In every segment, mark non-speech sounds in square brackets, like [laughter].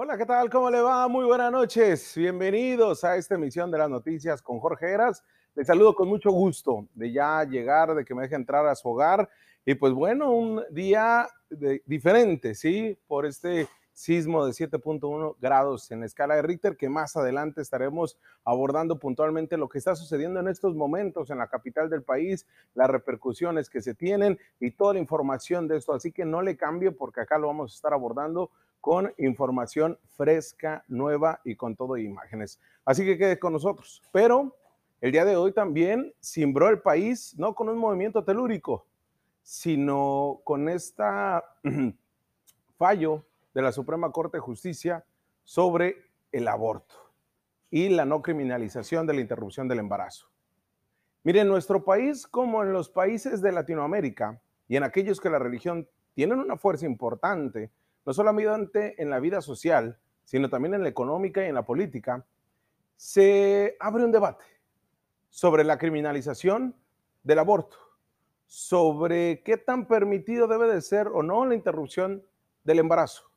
Hola, ¿qué tal? ¿Cómo le va? Muy buenas noches. Bienvenidos a esta emisión de las noticias con Jorge Heras. Les saludo con mucho gusto de ya llegar, de que me deje entrar a su hogar. Y pues bueno, un día diferente, ¿sí? Por este sismo de 7.1 grados en la escala de Richter, que más adelante estaremos abordando puntualmente lo que está sucediendo en estos momentos en la capital del país, las repercusiones que se tienen y toda la información de esto. Así que no le cambie porque acá lo vamos a estar abordando con información fresca, nueva y con todo imágenes. Así que quede con nosotros. Pero el día de hoy también cimbró el país, no con un movimiento telúrico, sino con esta [clears throat] fallo de la Suprema Corte de Justicia sobre el aborto y la no criminalización de la interrupción del embarazo. Miren, en nuestro país, como en los países de Latinoamérica y en aquellos que la religión tienen una fuerza importante, no solamente en la vida social, sino también en la económica y en la política, se abre un debate sobre la criminalización del aborto, sobre qué tan permitido debe de ser o no la interrupción del embarazo.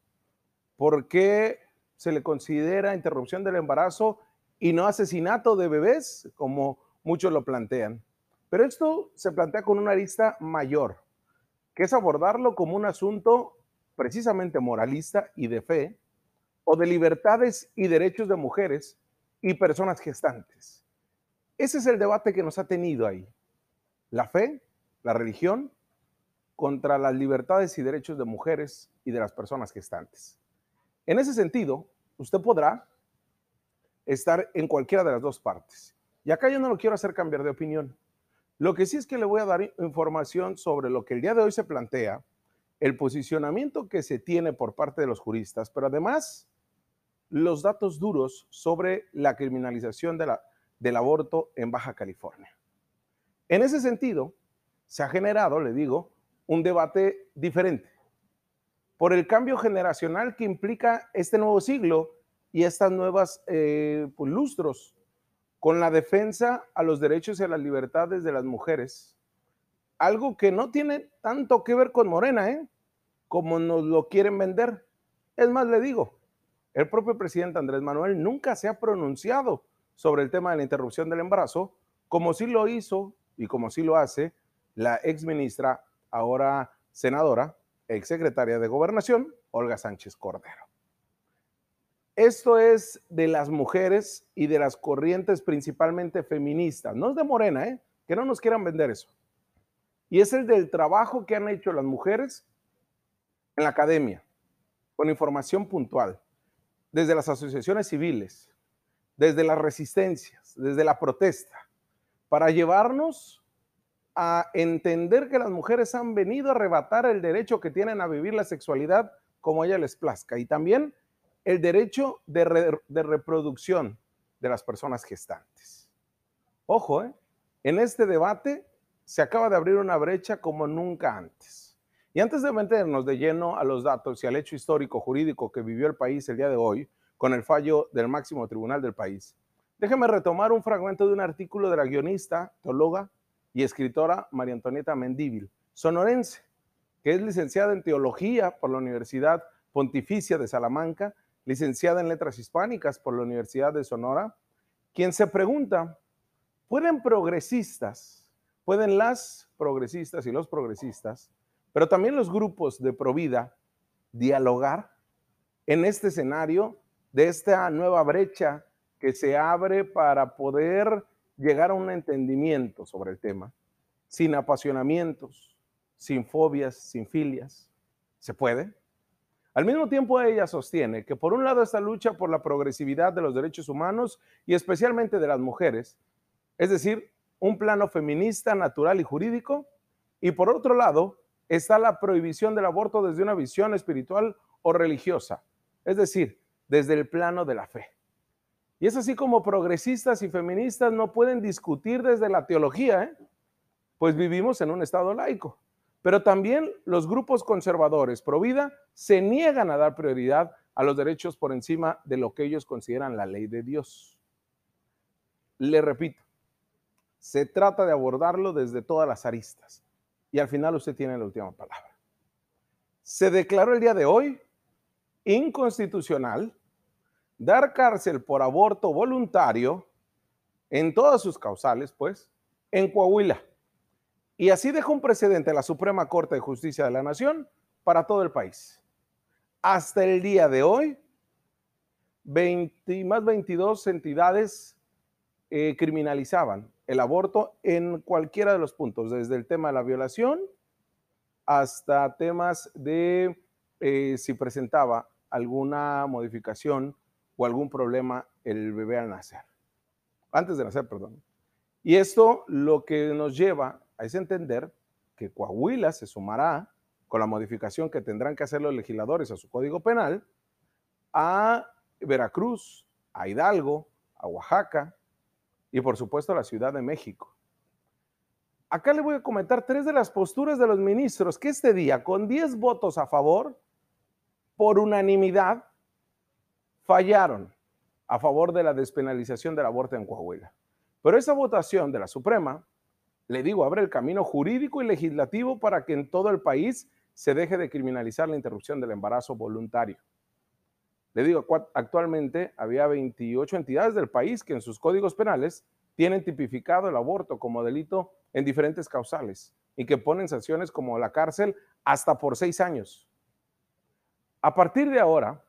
¿Por qué se le considera interrupción del embarazo y no asesinato de bebés, como muchos lo plantean? Pero esto se plantea con una arista mayor, que es abordarlo como un asunto precisamente moralista y de fe, o de libertades y derechos de mujeres y personas gestantes. Ese es el debate que nos ha tenido ahí. La fe, la religión, contra las libertades y derechos de mujeres y de las personas gestantes. En ese sentido, usted podrá estar en cualquiera de las dos partes. Y acá yo no lo quiero hacer cambiar de opinión. Lo que sí es que le voy a dar información sobre lo que el día de hoy se plantea, el posicionamiento que se tiene por parte de los juristas, pero además los datos duros sobre la criminalización del aborto en Baja California. En ese sentido, se ha generado, le digo, un debate diferente por el cambio generacional que implica este nuevo siglo y estas nuevas eh, pues, lustros con la defensa a los derechos y a las libertades de las mujeres. Algo que no tiene tanto que ver con Morena, ¿eh? Como nos lo quieren vender. Es más, le digo, el propio presidente Andrés Manuel nunca se ha pronunciado sobre el tema de la interrupción del embarazo, como sí lo hizo y como sí lo hace la ex ministra, ahora senadora, exsecretaria de Gobernación, Olga Sánchez Cordero. Esto es de las mujeres y de las corrientes principalmente feministas, no es de Morena, ¿eh? que no nos quieran vender eso. Y es el del trabajo que han hecho las mujeres en la academia, con información puntual, desde las asociaciones civiles, desde las resistencias, desde la protesta, para llevarnos a entender que las mujeres han venido a arrebatar el derecho que tienen a vivir la sexualidad como ella les plazca y también el derecho de, de reproducción de las personas gestantes. Ojo, ¿eh? en este debate se acaba de abrir una brecha como nunca antes. Y antes de meternos de lleno a los datos y al hecho histórico jurídico que vivió el país el día de hoy, con el fallo del máximo tribunal del país, déjeme retomar un fragmento de un artículo de la guionista, teóloga y escritora María Antonieta Mendíbil, sonorense, que es licenciada en Teología por la Universidad Pontificia de Salamanca, licenciada en Letras Hispánicas por la Universidad de Sonora, quien se pregunta, ¿pueden progresistas, pueden las progresistas y los progresistas, pero también los grupos de Provida, dialogar en este escenario de esta nueva brecha que se abre para poder llegar a un entendimiento sobre el tema, sin apasionamientos, sin fobias, sin filias. ¿Se puede? Al mismo tiempo, ella sostiene que por un lado esta lucha por la progresividad de los derechos humanos y especialmente de las mujeres, es decir, un plano feminista, natural y jurídico, y por otro lado está la prohibición del aborto desde una visión espiritual o religiosa, es decir, desde el plano de la fe. Y es así como progresistas y feministas no pueden discutir desde la teología, ¿eh? pues vivimos en un Estado laico. Pero también los grupos conservadores pro vida se niegan a dar prioridad a los derechos por encima de lo que ellos consideran la ley de Dios. Le repito, se trata de abordarlo desde todas las aristas. Y al final usted tiene la última palabra. Se declaró el día de hoy inconstitucional dar cárcel por aborto voluntario en todas sus causales, pues, en Coahuila. Y así dejó un precedente la Suprema Corte de Justicia de la Nación para todo el país. Hasta el día de hoy, 20, más 22 entidades eh, criminalizaban el aborto en cualquiera de los puntos, desde el tema de la violación hasta temas de eh, si presentaba alguna modificación o algún problema el bebé al nacer. Antes de nacer, perdón. Y esto lo que nos lleva a es entender que Coahuila se sumará con la modificación que tendrán que hacer los legisladores a su código penal a Veracruz, a Hidalgo, a Oaxaca y por supuesto la Ciudad de México. Acá le voy a comentar tres de las posturas de los ministros que este día, con 10 votos a favor, por unanimidad, fallaron a favor de la despenalización del aborto en Coahuila. Pero esa votación de la Suprema, le digo, abre el camino jurídico y legislativo para que en todo el país se deje de criminalizar la interrupción del embarazo voluntario. Le digo, actualmente había 28 entidades del país que en sus códigos penales tienen tipificado el aborto como delito en diferentes causales y que ponen sanciones como la cárcel hasta por seis años. A partir de ahora,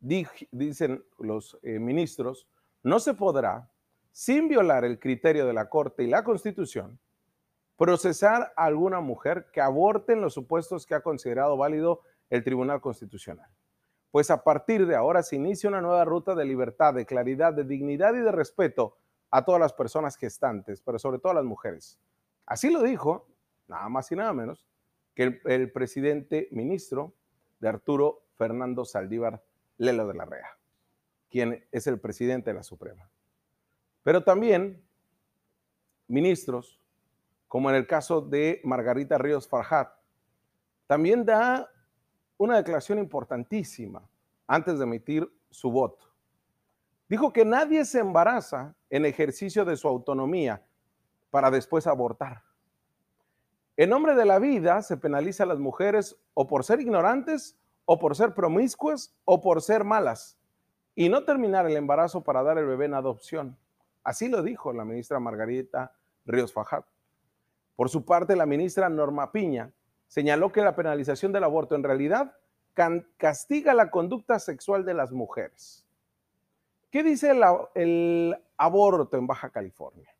dicen los eh, ministros, no se podrá, sin violar el criterio de la Corte y la Constitución, procesar a alguna mujer que aborte en los supuestos que ha considerado válido el Tribunal Constitucional. Pues a partir de ahora se inicia una nueva ruta de libertad, de claridad, de dignidad y de respeto a todas las personas gestantes, pero sobre todo a las mujeres. Así lo dijo, nada más y nada menos, que el, presidente ministro de Arturo Fernando Saldívar Lelo de la Rea, quien es el presidente de la Suprema. Pero también ministros, como en el caso de Margarita Ríos Farhat, también da una declaración importantísima antes de emitir su voto. Dijo que nadie se embaraza en ejercicio de su autonomía para después abortar. En nombre de la vida se penaliza a las mujeres o por ser ignorantes o por ser promiscuas o por ser malas y no terminar el embarazo para dar el bebé en adopción. Así lo dijo la ministra Margarita Ríos Fajat. Por su parte, la ministra Norma Piña señaló que la penalización del aborto en realidad castiga la conducta sexual de las mujeres. ¿Qué dice el, aborto en Baja California?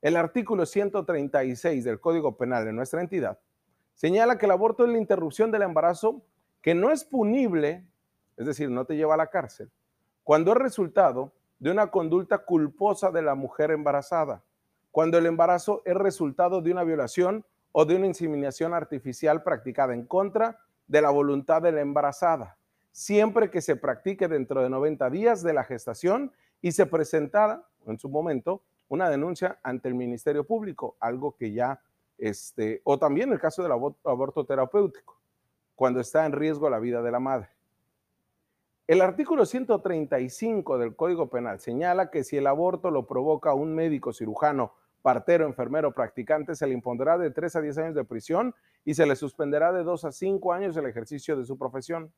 El artículo 136 del Código Penal de nuestra entidad señala que el aborto es la interrupción del embarazo que no es punible, es decir, no te lleva a la cárcel, cuando es resultado de una conducta culposa de la mujer embarazada, cuando el embarazo es resultado de una violación o de una inseminación artificial practicada en contra de la voluntad de la embarazada, siempre que se practique dentro de 90 días de la gestación y se presentara en su momento una denuncia ante el Ministerio Público, algo que ya, este, o también el caso del aborto terapéutico cuando está en riesgo la vida de la madre. El artículo 135 del Código Penal señala que si el aborto lo provoca un médico cirujano, partero, enfermero, practicante, se le impondrá de 3 a 10 años de prisión y se le suspenderá de 2 a 5 años el ejercicio de su profesión.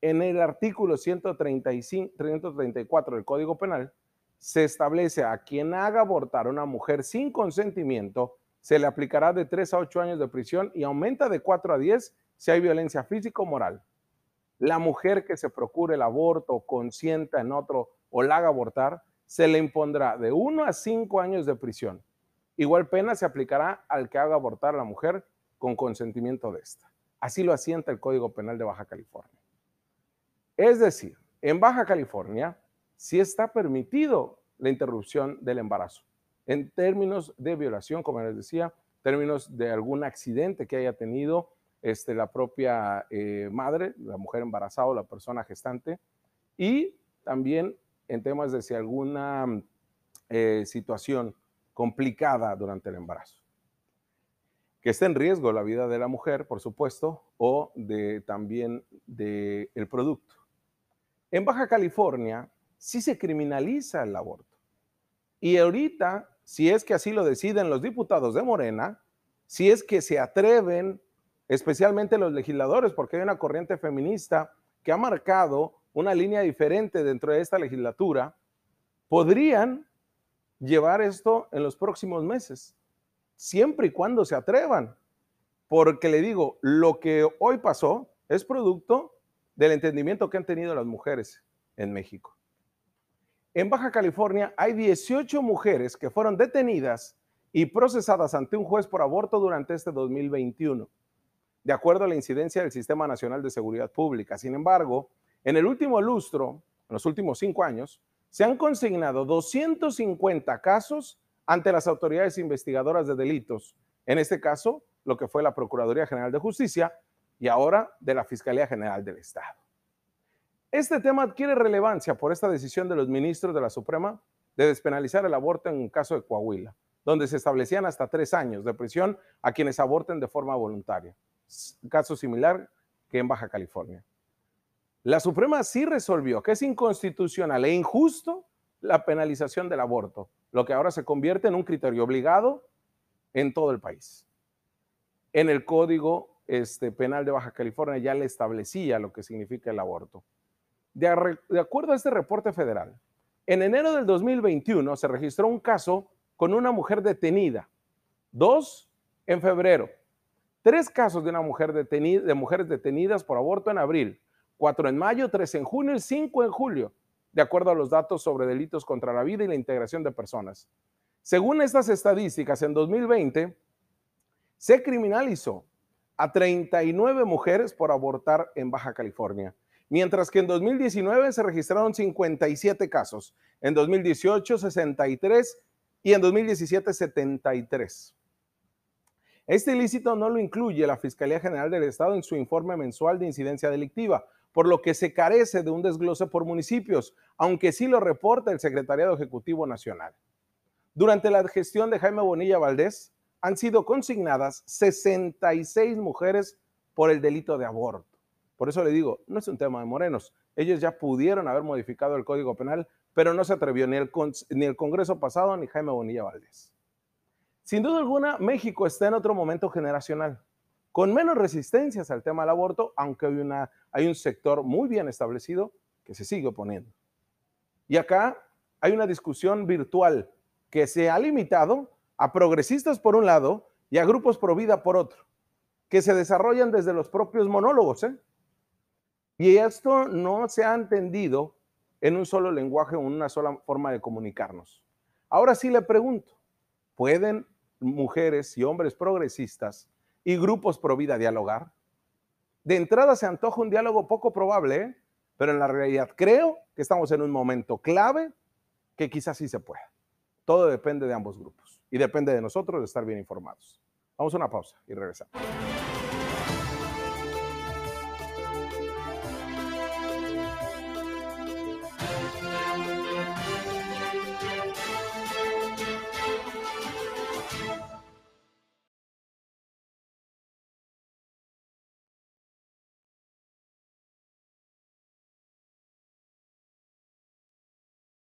En el artículo 135, 134 del Código Penal se establece a quien haga abortar a una mujer sin consentimiento, se le aplicará de 3 a 8 años de prisión y aumenta de 4 a 10 si hay violencia física o moral. La mujer que se procure el aborto, consienta en otro o la haga abortar, se le impondrá de 1 a 5 años de prisión. Igual pena se aplicará al que haga abortar a la mujer con consentimiento de esta. Así lo asienta el Código Penal de Baja California. Es decir, en Baja California sí está permitido la interrupción del embarazo. En términos de violación, como les decía, términos de algún accidente que haya tenido este, la propia eh, madre, la mujer embarazada o la persona gestante, y también en temas de si alguna eh, situación complicada durante el embarazo. Que esté en riesgo la vida de la mujer, por supuesto, o de, también del el producto. En Baja California sí se criminaliza el aborto. Y ahorita, si es que así lo deciden los diputados de Morena, si es que se atreven especialmente los legisladores, porque hay una corriente feminista que ha marcado una línea diferente dentro de esta legislatura, podrían llevar esto en los próximos meses, siempre y cuando se atrevan. Porque le digo, lo que hoy pasó es producto del entendimiento que han tenido las mujeres en México. En Baja California hay 18 mujeres que fueron detenidas y procesadas ante un juez por aborto durante este 2021, de acuerdo a la incidencia del Sistema Nacional de Seguridad Pública. Sin embargo, en el último lustro, en los últimos cinco años, se han consignado 250 casos ante las autoridades investigadoras de delitos, en este caso, lo que fue la Procuraduría General de Justicia y ahora de la Fiscalía General del Estado. Este tema adquiere relevancia por esta decisión de los ministros de la Suprema de despenalizar el aborto en un caso de Coahuila, donde se establecían hasta tres años de prisión a quienes aborten de forma voluntaria. Caso similar que en Baja California. La Suprema sí resolvió que es inconstitucional e injusto la penalización del aborto, lo que ahora se convierte en un criterio obligado en todo el país. En el Código este, Penal de Baja California ya le establecía lo que significa el aborto. De, acuerdo a este reporte federal, en enero del 2021 se registró un caso con una mujer detenida, dos en febrero, tres casos de, una mujer de mujeres detenidas por aborto en abril, cuatro en mayo, tres en junio y cinco en julio, de acuerdo a los datos sobre delitos contra la vida y la integración de personas. Según estas estadísticas, en 2020 se criminalizó a 39 mujeres por abortar en Baja California, mientras que en 2019 se registraron 57 casos, en 2018 63 y en 2017 73. Este ilícito no lo incluye la Fiscalía General del Estado en su informe mensual de incidencia delictiva, por lo que se carece de un desglose por municipios, aunque sí lo reporta el Secretariado Ejecutivo Nacional. Durante la gestión de Jaime Bonilla Valdés, han sido consignadas 66 mujeres por el delito de aborto. Por eso le digo, no es un tema de morenos. Ellos ya pudieron haber modificado el Código Penal, pero no se atrevió ni el, ni el Congreso pasado ni Jaime Bonilla Valdés. Sin duda alguna, México está en otro momento generacional con menos resistencias al tema del aborto, aunque hay, una, hay un sector muy bien establecido que se sigue oponiendo. Y acá hay una discusión virtual que se ha limitado a progresistas por un lado y a grupos pro vida por otro, que se desarrollan desde los propios monólogos. ¿eh? Y esto no se ha entendido en un solo lenguaje o en una sola forma de comunicarnos. Ahora sí le pregunto, ¿pueden mujeres y hombres progresistas y grupos pro vida dialogar. De entrada se antoja un diálogo poco probable, pero en la realidad creo que estamos en un momento clave que quizás sí se pueda. Todo depende de ambos grupos y depende de nosotros de estar bien informados. Vamos a una pausa y regresamos.